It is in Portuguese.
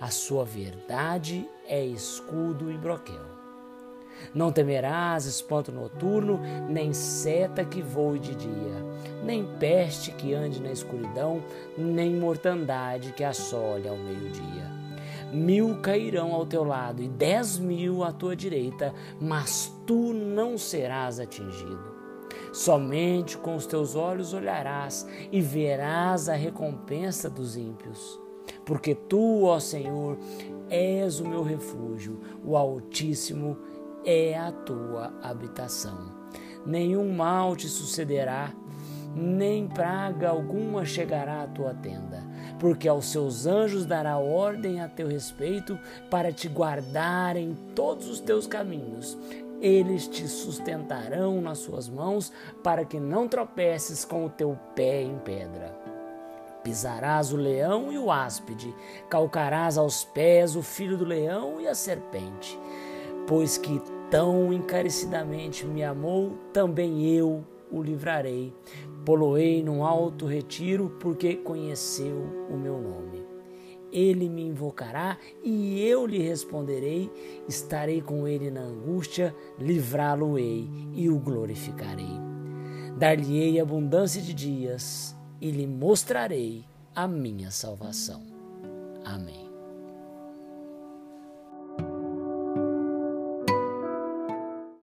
A sua verdade é escudo e broquel. Não temerás espanto noturno, nem seta que voe de dia, nem peste que ande na escuridão, nem mortandade que assole ao meio-dia. Mil cairão ao teu lado e dez mil à tua direita, mas tu não serás atingido. Somente com os teus olhos olharás e verás a recompensa dos ímpios porque tu, ó Senhor, és o meu refúgio, o Altíssimo é a tua habitação. Nenhum mal te sucederá, nem praga alguma chegará à tua tenda, porque aos seus anjos dará ordem a teu respeito para te guardar em todos os teus caminhos. Eles te sustentarão nas suas mãos para que não tropeces com o teu pé em pedra. Pisarás o leão e o áspide, calcarás aos pés o filho do leão e a serpente. Pois que tão encarecidamente me amou, também eu o livrarei. Poloei num alto retiro, porque conheceu o meu nome. Ele me invocará e eu lhe responderei. Estarei com ele na angústia, livrá-lo-ei e o glorificarei. Dar-lhe-ei abundância de dias e lhe mostrarei a minha salvação. Amém.